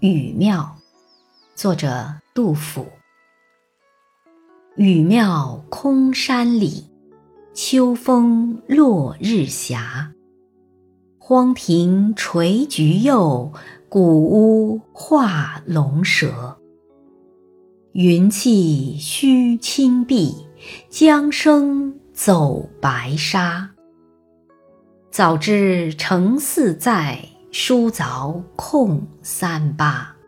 雨庙，作者杜甫。雨庙空山里，秋风落日斜。荒庭垂菊柚，古屋画龙蛇。云气虚青碧，江声走白沙。早知诚似在。书凿空三八。